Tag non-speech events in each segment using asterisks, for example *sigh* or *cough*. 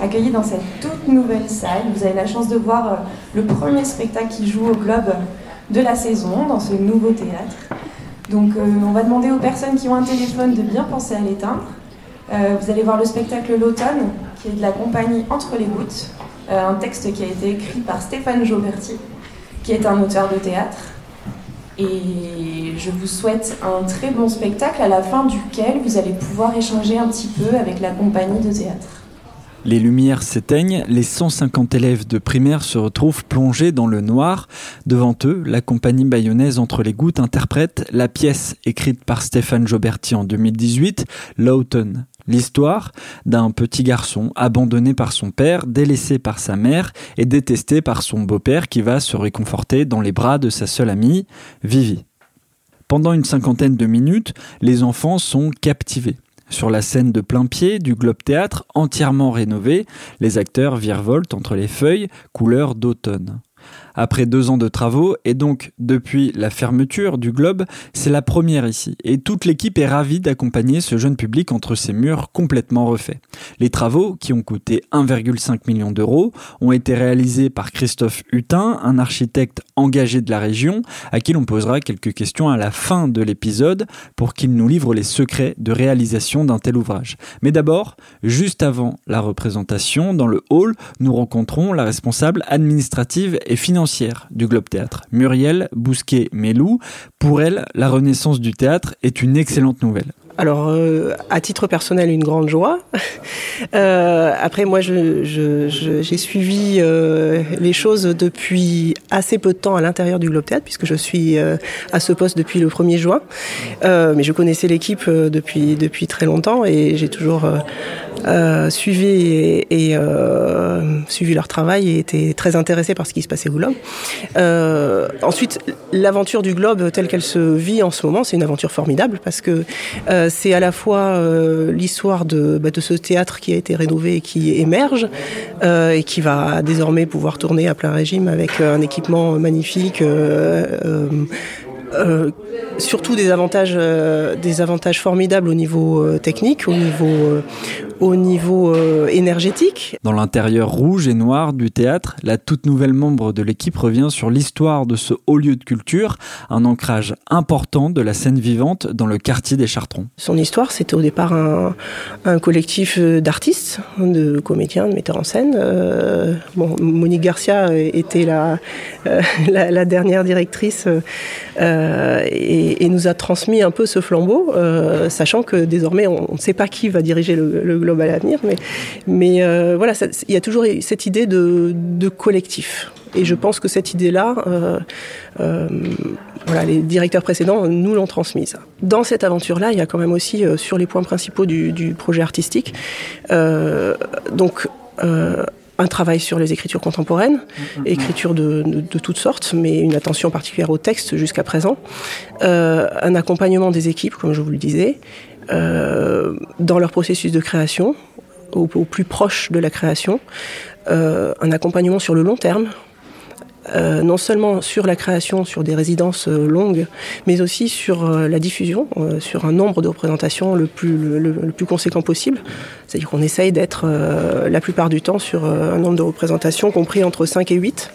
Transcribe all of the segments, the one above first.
accueillis dans cette toute nouvelle salle. Vous avez la chance de voir euh, le premier spectacle qui joue au Globe de la saison dans ce nouveau théâtre. Donc euh, on va demander aux personnes qui ont un téléphone de bien penser à l'éteindre. Euh, vous allez voir le spectacle L'automne qui est de la compagnie Entre les gouttes, un texte qui a été écrit par Stéphane Jauberti, qui est un auteur de théâtre. Et je vous souhaite un très bon spectacle à la fin duquel vous allez pouvoir échanger un petit peu avec la compagnie de théâtre. Les lumières s'éteignent, les 150 élèves de primaire se retrouvent plongés dans le noir. Devant eux, la compagnie bayonnaise Entre les gouttes interprète la pièce écrite par Stéphane Joberti en 2018, L'automne. L'histoire d'un petit garçon abandonné par son père, délaissé par sa mère et détesté par son beau-père qui va se réconforter dans les bras de sa seule amie, Vivi. Pendant une cinquantaine de minutes, les enfants sont captivés. Sur la scène de plein pied du Globe Théâtre, entièrement rénovée, les acteurs virevoltent entre les feuilles, couleur d'automne. Après deux ans de travaux et donc depuis la fermeture du Globe, c'est la première ici et toute l'équipe est ravie d'accompagner ce jeune public entre ces murs complètement refaits. Les travaux, qui ont coûté 1,5 million d'euros, ont été réalisés par Christophe Hutin, un architecte engagé de la région, à qui l'on posera quelques questions à la fin de l'épisode pour qu'il nous livre les secrets de réalisation d'un tel ouvrage. Mais d'abord, juste avant la représentation, dans le hall, nous rencontrons la responsable administrative et financière du Globe Théâtre, Muriel Bousquet-Mélou. Pour elle, la renaissance du théâtre est une excellente nouvelle. Alors, euh, à titre personnel, une grande joie. *laughs* euh, après, moi, j'ai suivi euh, les choses depuis assez peu de temps à l'intérieur du Globe Théâtre, puisque je suis à ce poste depuis le 1er juin. Mais je connaissais l'équipe depuis, très longtemps et j'ai toujours suivi et, suivi leur travail et été très intéressé par ce qui se passait au Globe. ensuite, l'aventure du Globe telle qu'elle se vit en ce moment, c'est une aventure formidable parce que c'est à la fois euh, l'histoire de, bah, de ce théâtre qui a été rénové et qui émerge euh, et qui va désormais pouvoir tourner à plein régime avec un équipement magnifique. Euh, euh, surtout des avantages, euh, formidables au niveau euh, technique, au niveau, euh, au niveau euh, énergétique. Dans l'intérieur rouge et noir du théâtre, la toute nouvelle membre de l'équipe revient sur l'histoire de ce haut lieu de culture, un ancrage important de la scène vivante dans le quartier des Chartrons. Son histoire, c'était au départ un, un collectif d'artistes, de comédiens, de metteurs en scène. Euh, bon, Monique Garcia était la, *laughs* la, la dernière directrice. Euh, et, et, nous a transmis un peu ce flambeau, euh, sachant que désormais on ne sait pas qui va diriger le, le à l'avenir, mais, mais euh, voilà, il y a toujours cette idée de, de collectif. Et je pense que cette idée-là, euh, euh, voilà, les directeurs précédents nous l'ont transmise. Dans cette aventure-là, il y a quand même aussi sur les points principaux du, du projet artistique, donc un travail sur les écritures contemporaines, écritures de, de, de toutes sortes, mais une attention particulière au texte jusqu'à présent, euh, un accompagnement des équipes, comme je vous le disais, dans leur processus de création, au, plus proche de la création, euh, un accompagnement sur le long terme, euh, non seulement sur la création, sur des résidences euh, longues, mais aussi sur euh, la diffusion, euh, sur un nombre de représentations le plus, le, le, plus conséquent possible. C'est-à-dire qu'on essaye d'être euh, la plupart du temps sur euh, un nombre de représentations compris entre 5 et 8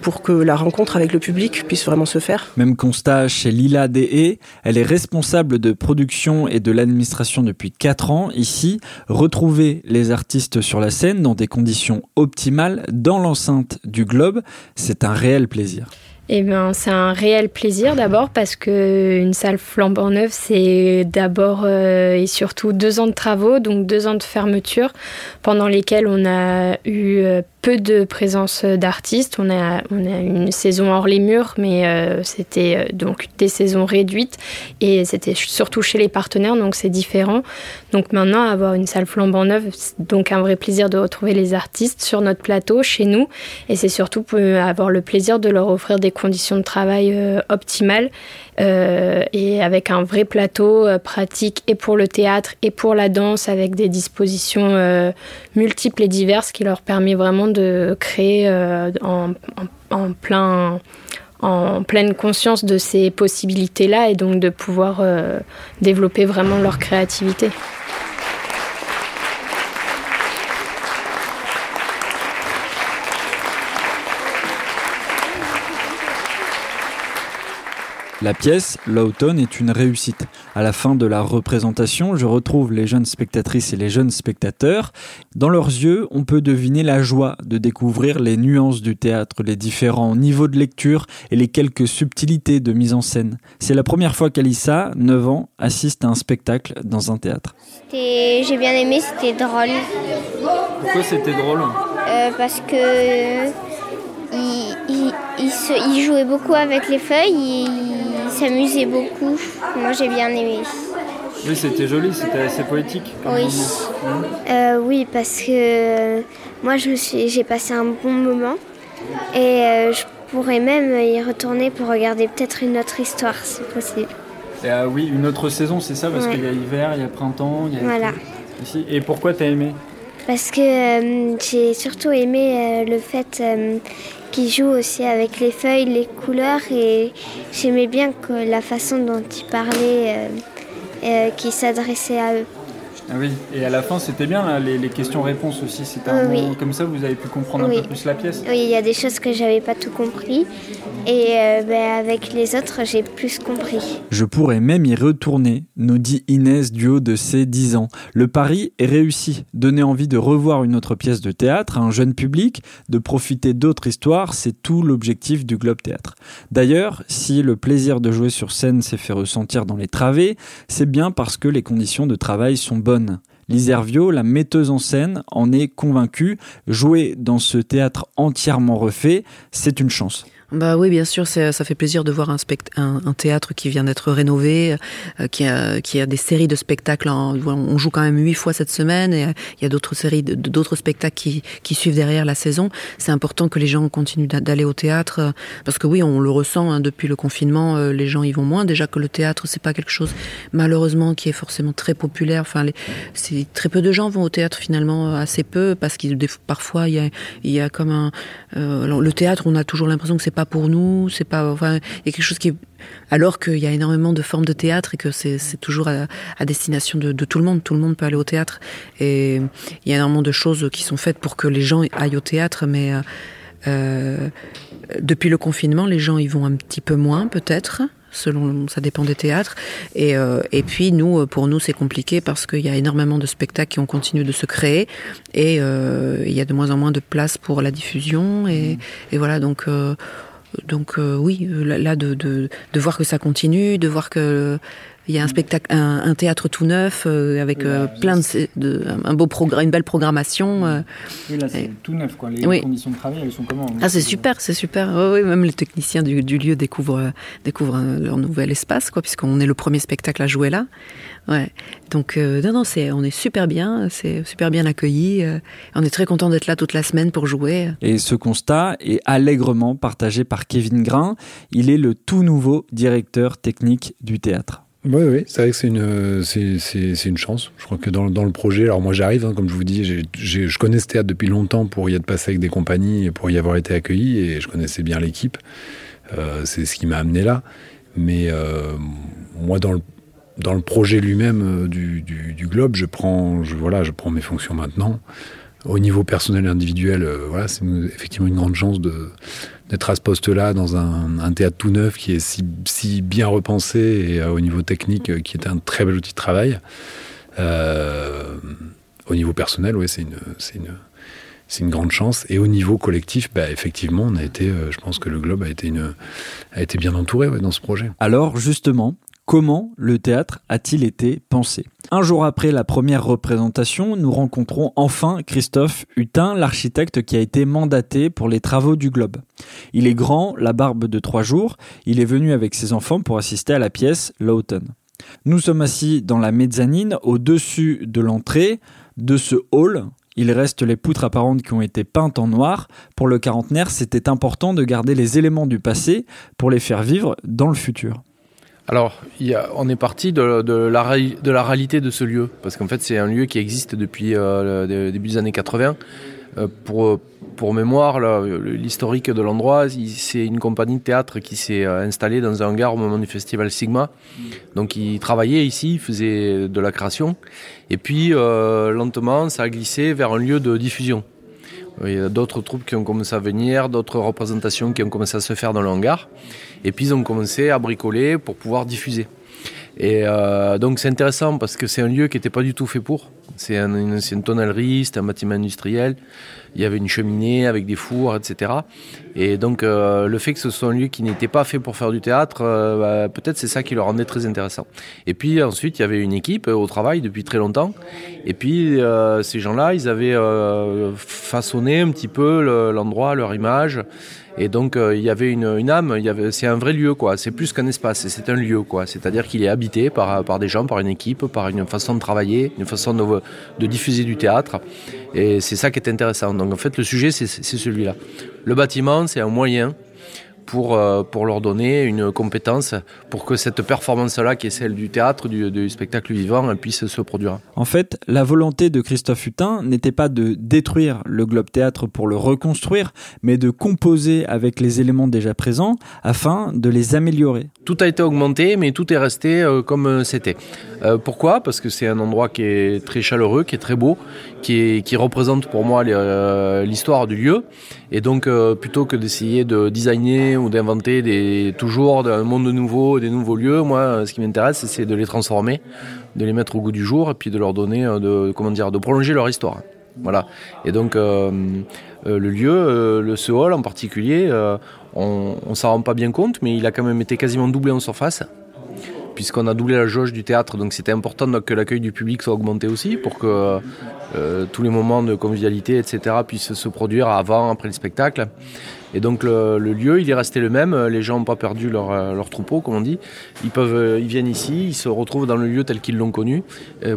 pour que la rencontre avec le public puisse vraiment se faire. Même constat chez Lila Dehé, elle est responsable de production et de l'administration depuis 4 ans. Ici, retrouver les artistes sur la scène dans des conditions optimales dans l'enceinte du Globe, c'est un réel plaisir. Eh ben, c'est un réel plaisir d'abord parce que une salle flambant neuve, c'est d'abord euh, et surtout deux ans de travaux, donc deux ans de fermeture pendant lesquels on a eu euh, peu de présence d'artistes. On a, on a une saison hors les murs, mais euh, c'était euh, donc des saisons réduites et c'était surtout chez les partenaires, donc c'est différent. Donc maintenant, avoir une salle flambant neuve, c'est donc un vrai plaisir de retrouver les artistes sur notre plateau, chez nous, et c'est surtout avoir le plaisir de leur offrir des conditions de travail euh, optimales et avec un vrai plateau pratique et pour le théâtre et pour la danse, avec des dispositions multiples et diverses qui leur permet vraiment de créer euh, en, plein en pleine conscience de ces possibilités-là et donc de pouvoir euh, développer vraiment leur créativité. La pièce, L'automne, est une réussite. À la fin de la représentation, je retrouve les jeunes spectatrices et les jeunes spectateurs. Dans leurs yeux, on peut deviner la joie de découvrir les nuances du théâtre, les différents niveaux de lecture et les quelques subtilités de mise en scène. C'est la première fois qu'Alissa, 9 ans, assiste à un spectacle dans un théâtre. J'ai bien aimé, c'était drôle. Pourquoi c'était drôle? Euh, Parce que il, jouait beaucoup avec les feuilles, il s'amusait beaucoup. Moi j'ai bien aimé. Oui, c'était joli, c'était assez poétique. Oui. Euh, oui, parce que euh, moi j'ai passé un bon moment et euh, je pourrais même y retourner pour regarder peut-être une autre histoire si possible. Et, oui, une autre saison, c'est ça, parce qu'il y a hiver, il y a printemps, il y a voilà. Et pourquoi t'as aimé? Parce que j'ai surtout aimé le fait qui joue aussi avec les feuilles, les couleurs et j'aimais bien la façon dont il parlait, euh, euh, qui s'adressait à eux. Ah oui, et à la fin c'était bien les, questions-réponses aussi, c'était un comme ça vous avez pu comprendre un peu plus la pièce. Oui, il y a des choses que j'avais pas tout compris et euh, ben, avec les autres j'ai plus compris. Je pourrais même y retourner, nous dit Inès du haut de ses 10 ans. Le pari est réussi, donner envie de revoir une autre pièce de théâtre à un jeune public, de profiter d'autres histoires, c'est tout l'objectif du Globe Théâtre. D'ailleurs, si le plaisir de jouer sur scène s'est fait ressentir dans les travées, c'est bien parce que les conditions de travail sont bonnes Liservio, la metteuse en scène, en est convaincue. Jouer dans ce théâtre entièrement refait, c'est une chance. Bah oui, bien sûr, ça fait plaisir de voir un, un, théâtre qui vient d'être rénové, euh, qui, a, qui a des séries de spectacles. on joue quand même huit fois cette semaine et il y a d'autres séries, d'autres spectacles qui, qui, suivent derrière la saison. C'est important que les gens continuent d'aller au théâtre euh, parce que oui, on le ressent hein, depuis le confinement, euh, les gens y vont moins. Déjà que le théâtre, c'est pas quelque chose malheureusement qui est forcément très populaire. Enfin, c'est très peu de gens vont au théâtre finalement, assez peu parce qu'il parfois il y a, il y a comme un le théâtre, on a toujours l'impression que c'est pas pour nous, c'est pas, enfin, il y a quelque chose qui est, alors qu'il y a énormément de formes de théâtre et que c'est toujours à, destination de, tout le monde, tout le monde peut aller au théâtre. Et il y a énormément de choses qui sont faites pour que les gens aillent au théâtre, mais euh, euh, depuis le confinement, les gens y vont un petit peu moins peut-être selon ça dépend des théâtres. Et, euh, et puis nous pour nous c'est compliqué parce qu'il y a énormément de spectacles qui ont continué de se créer et il y a de moins en moins de place pour la diffusion et, et voilà. Donc donc euh, oui, là de, de, de, voir que ça continue, de voir que il y a un spectacle, un, théâtre tout neuf euh, avec euh, plein de, de, un beau programme, une belle programmation. oui, là c'est tout neuf quoi. Les conditions de travail, elles sont comment Ah c'est super, c'est super. oui, même les techniciens du, du lieu découvrent découvrent leur nouvel espace quoi, puisqu'on est le premier spectacle à jouer là. Ouais. Donc euh, non non, c'est on est super bien, c'est super bien accueilli. Euh, on est très content d'être là toute la semaine pour jouer. Et ce constat est allègrement partagé par Kevin Grain. Il est le tout nouveau directeur technique du théâtre. Oui, oui, c'est vrai que c'est une, c'est, une chance. Je crois que dans, dans le projet, alors moi j'arrive, hein, comme je vous dis, j'ai, je connais ce théâtre depuis longtemps pour y être passé avec des compagnies et pour y avoir été accueilli et je connaissais bien l'équipe. Euh, c'est ce qui m'a amené là. Mais euh, moi, dans le dans le projet lui-même euh, du, du, Globe, je prends, je, voilà, je prends mes fonctions maintenant. Au niveau personnel et individuel, euh, voilà, c'est effectivement une grande chance d'être à ce poste-là dans un, théâtre tout neuf qui est si, bien repensé et euh, au niveau technique qui est un très bel outil de travail. au niveau personnel, ouais, c'est une, grande chance. Et au niveau collectif, bah, effectivement, on a été, euh, je pense que le Globe a été bien entouré dans ce projet. Alors, justement, Comment le théâtre a-t-il été pensé? Un jour après la première représentation, nous rencontrons enfin Christophe Hutin, l'architecte qui a été mandaté pour les travaux du Globe. Il est grand, la barbe de trois jours, il est venu avec ses enfants pour assister à la pièce Lawton. Nous sommes assis dans la mezzanine, au-dessus de l'entrée de ce hall. Il reste les poutres apparentes qui ont été peintes en noir. Pour le quarantenaire, c'était important de garder les éléments du passé pour les faire vivre dans le futur. Alors, on est parti de, la, réalité de ce lieu, parce qu'en fait, c'est un lieu qui existe depuis euh, le début des années 80. Euh, pour, mémoire, l'historique de l'endroit, c'est une compagnie de théâtre qui s'est euh, installée dans un hangar au moment du festival Sigma. Donc, ils travaillaient ici, ils faisaient de la création. Et puis, lentement, ça a glissé vers un lieu de diffusion. Il y a d'autres troupes qui ont commencé à venir, d'autres représentations qui ont commencé à se faire dans le hangar. Et puis ils ont commencé à bricoler pour pouvoir diffuser. Et euh, donc c'est intéressant parce que c'est un lieu qui n'était pas du tout fait pour. C'est une ancienne tonnellerie, c'est un bâtiment industriel. Il y avait une cheminée avec des fours, etc. Et donc euh, le fait que ce soit un lieu qui n'était pas fait pour faire du théâtre, euh, bah, peut-être c'est ça qui le rendait très intéressant. Et puis ensuite il y avait une équipe au travail depuis très longtemps. Et puis ces gens-là, ils avaient façonné un petit peu l'endroit, leur image. Et donc euh, il y avait une, une âme, c'est un vrai lieu quoi. C'est plus qu'un espace, c'est un lieu quoi. C'est-à-dire qu'il est habité par, par des gens, par une équipe, par une façon de travailler, une façon de, de diffuser du théâtre. Et c'est ça qui est intéressant. Donc en fait le sujet c'est, celui-là. Le bâtiment c'est un moyen pour, euh, pour leur donner une compétence pour que cette performance-là, qui est celle du théâtre, du, spectacle vivant, puisse se produire. En fait, la volonté de Christophe Hutin n'était pas de détruire le Globe Théâtre pour le reconstruire, mais de composer avec les éléments déjà présents afin de les améliorer. Tout a été augmenté, mais tout est resté euh, comme c'était. Euh, pourquoi? Parce que c'est un endroit qui est très chaleureux, qui est très beau, qui, qui représente pour moi l'histoire du lieu. Et donc, plutôt que d'essayer de designer ou d'inventer des, toujours un monde nouveau, des nouveaux lieux. Moi, ce qui m'intéresse, c'est de les transformer, de les mettre au goût du jour et puis de leur donner, euh, de, comment dire, de prolonger leur histoire. Voilà. Et donc, euh, euh, le lieu, le ce hall en particulier, on, on s'en rend pas bien compte, mais il a quand même été quasiment doublé en surface puisqu'on a doublé la jauge du théâtre, donc c'était important que l'accueil du public soit augmenté aussi pour que tous les moments de convivialité, etc., puissent se produire avant, après le spectacle. Et donc le, lieu, il est resté le même. Les gens n'ont pas perdu leur, euh, leur, troupeau, comme on dit. Ils, peuvent, euh, ils viennent ici, ils se retrouvent dans le lieu tel qu'ils l'ont connu.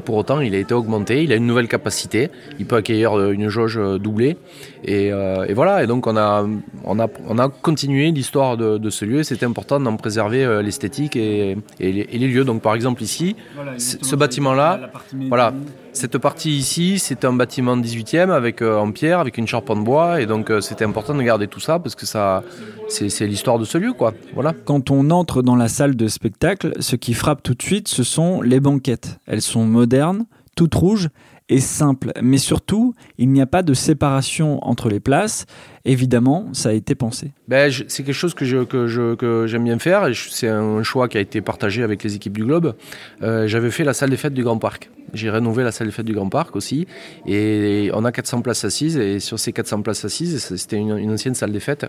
pour autant, il a été augmenté, il a une nouvelle capacité. Il peut accueillir euh, une jauge doublée. Et, et voilà, et donc on a, on a, on a continué l'histoire de, de, ce lieu. C'était important d'en préserver l'esthétique et, et, les, lieux. Donc par exemple ici, ce bâtiment-là, voilà. Cette partie ici, c'est un bâtiment 18e avec, en pierre, avec une charpente bois. Et donc c'était important de garder tout ça parce que ça, c'est l'histoire de ce lieu, quoi. Voilà. Quand on entre dans la salle de spectacle, ce qui frappe tout de suite, ce sont les banquettes. Elles sont modernes, toutes rouges et simples. Mais surtout, il n'y a pas de séparation entre les places. Évidemment, ça a été pensé. Ben, c'est quelque chose que, je, que, je, que j'aime bien faire. C'est un choix qui a été partagé avec les équipes du Globe. Euh, j'avais fait la salle des fêtes du Grand Parc. J'ai rénové la salle des fêtes du Grand Parc aussi. Et on a 400 places assises. Et sur ces 400 places assises, c'était une, ancienne salle des fêtes.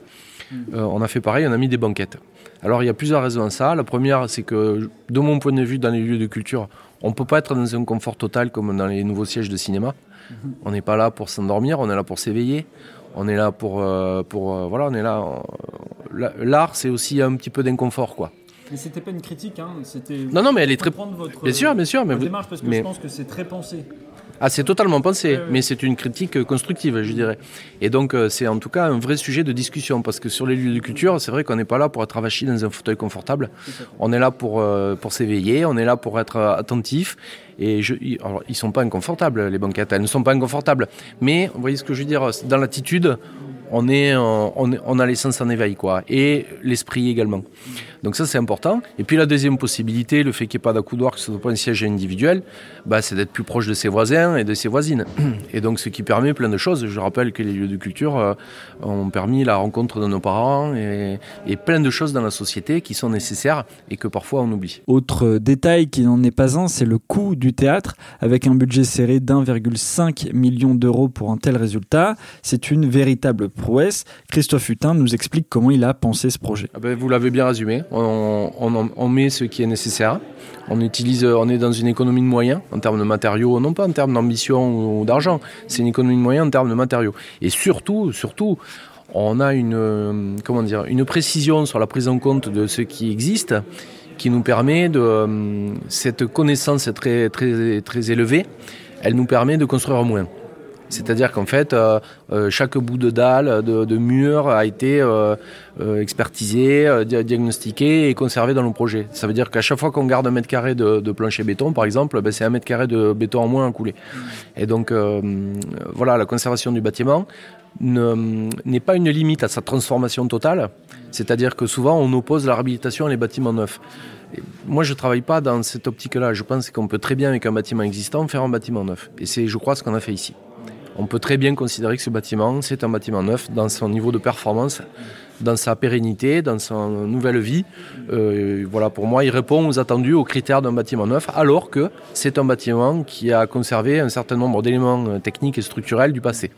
Euh, on a fait pareil, on a mis des banquettes. Alors il y a plusieurs raisons à ça. La première, c'est que de mon point de vue, dans les lieux de culture, on ne peut pas être dans un confort total comme dans les nouveaux sièges de cinéma. On n'est pas là pour s'endormir, on est là pour s'éveiller. On est là pour, euh, pour euh, voilà, on est là. L'art, c'est aussi un petit peu d'inconfort, quoi. Mais c'était pas une critique, hein. C'était. Non, non, mais elle est très. Votre, bien sûr, bien sûr, mais démarche parce que je pense que c'est très pensé. Ah, c'est totalement pensé, mais c'est une critique constructive, je dirais. Et donc, euh, c'est en tout cas un vrai sujet de discussion, parce que sur les lieux de culture, c'est vrai qu'on n'est pas là pour être avachi dans un fauteuil confortable. On est là pour, euh, pour s'éveiller, on est là pour être euh, attentif. Et je, alors, ils sont pas inconfortables, les banquettes, elles ne sont pas inconfortables. Mais, vous voyez ce que je veux dire, dans l'attitude, on, est, on, on a l'essence en éveil, quoi. Et l'esprit également. Donc ça, c'est important. Et puis la deuxième possibilité, le fait qu'il n'y ait pas d'accoudoir, que ce soit pas un siège individuel, bah, c'est d'être plus proche de ses voisins et de ses voisines. *clears throat* Et donc ce qui permet plein de choses. Je rappelle que les lieux de culture euh, ont permis la rencontre de nos parents et, et plein de choses dans la société qui sont nécessaires et que parfois on oublie. Autre détail qui n'en est pas un, c'est le coût du théâtre. Avec un budget serré d'1,5 million d'euros pour un tel résultat, c'est une véritable prouesse. Christophe Hutin nous explique comment il a pensé ce projet. Ah ben, vous l'avez bien résumé. On, met ce qui est nécessaire. On utilise, on est dans une économie de moyens en termes de matériaux, non pas en termes d'ambition ou d'argent. C'est une économie de moyens en termes de matériaux. Et surtout, surtout, on a une, comment dire, une précision sur la prise en compte de ce qui existe qui nous permet de cette connaissance très très très élevée, elle nous permet de construire moins. C'est-à-dire qu'en fait, euh, euh, chaque bout de dalle, de, de mur a été euh, expertisé, diagnostiqué et conservé dans le projet. Ça veut dire qu'à chaque fois qu'on garde un mètre carré de, de plancher béton, par exemple, ben c'est un mètre carré de béton en moins à couler. Et donc, voilà, la conservation du bâtiment n'est pas une limite à sa transformation totale. C'est-à-dire que souvent, on oppose la réhabilitation à les bâtiments neufs. Moi, je ne travaille pas dans cette optique-là. Je pense qu'on peut très bien, avec un bâtiment existant, faire un bâtiment neuf. Et c'est, je crois, ce qu'on a fait ici on peut très bien considérer que ce bâtiment, c'est un bâtiment neuf dans son niveau de performance, dans sa pérennité, dans sa nouvelle vie. Euh, voilà, pour moi, il répond aux attendus, aux critères d'un bâtiment neuf, alors que c'est un bâtiment qui a conservé un certain nombre d'éléments euh, techniques et structurels du passé.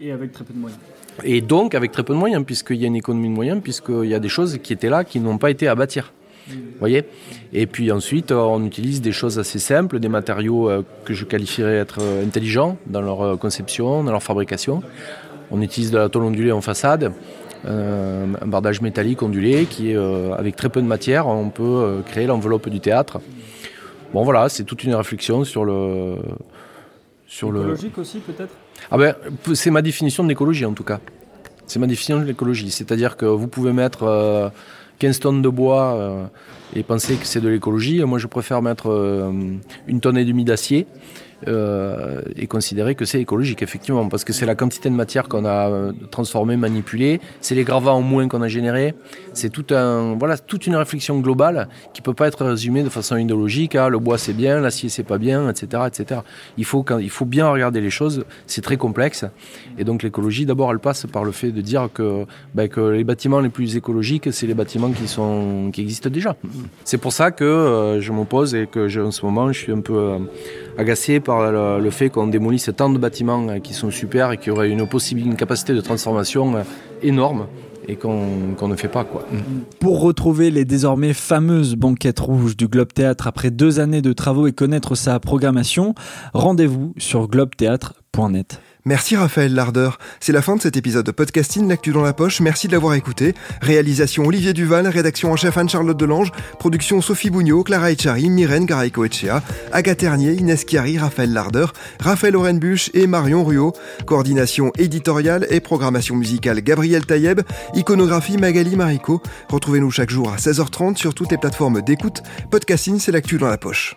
Et avec très peu de moyens. Et donc avec très peu de moyens, puisqu'il y a une économie de moyens, puisqu'il y a des choses qui étaient là qui n'ont pas été à bâtir voyez? Et puis ensuite, on utilise des choses assez simples, des matériaux euh, que je qualifierais être euh, intelligents dans leur euh, conception, dans leur fabrication. On utilise de la tôle ondulée en façade, un bardage métallique ondulé qui est avec très peu de matière, on peut créer l'enveloppe du théâtre. Bon voilà, c'est toute une réflexion sur le sur écologique le... aussi peut-être? Ah ben c'est ma définition de l'écologie en tout cas. C'est ma définition de l'écologie, c'est-à-dire que vous pouvez mettre 15 tonnes de bois euh, et penser que c'est de l'écologie. Moi, je préfère mettre euh, une tonne et demie d'acier euh, et considérer que c'est écologique, effectivement, parce que c'est la quantité de matière qu'on a euh, transformée, manipulée, c'est les gravats en moins qu'on a générés, c'est tout un, voilà, toute une réflexion globale qui peut pas être résumée de façon idéologique. Ah, le bois c'est bien, l'acier c'est pas bien, etc., etc. Il faut, il faut bien regarder les choses. C'est très complexe, et donc l'écologie, d'abord, elle passe par le fait de dire que, ben, les bâtiments les plus écologiques, c'est les bâtiments qui sont, qui existent déjà. C'est pour ça que euh, je m'oppose et que en ce moment, je suis un peu euh, agacé par le, le fait qu'on démolisse tant de bâtiments euh, qui sont super et qui auraient une possibilité, une capacité de transformation euh, énorme et qu'on qu ne fait pas. Quoi. Pour retrouver les désormais fameuses banquettes rouges du Globe Théâtre après deux années de travaux et connaître sa programmation, rendez-vous sur globethéâtre.net. Merci Raphaël Lardeur. C'est la fin de cet épisode de podcasting L'actu dans la poche. Merci de l'avoir écouté. Réalisation Olivier Duval, rédaction en chef Anne-Charlotte Delange, production Sophie Bougnot, Clara Echari, Myrène Garaïco Echea, Agathe Ternier, Inès Chiari, Raphaël Lardeur, Raphaël Orenbuch et Marion Ruot. Coordination éditoriale et programmation musicale Gabriel Taïeb, iconographie Magali Marico. Retrouvez-nous chaque jour à 16h30 sur toutes les plateformes d'écoute. Podcasting, c'est l'actu dans la poche.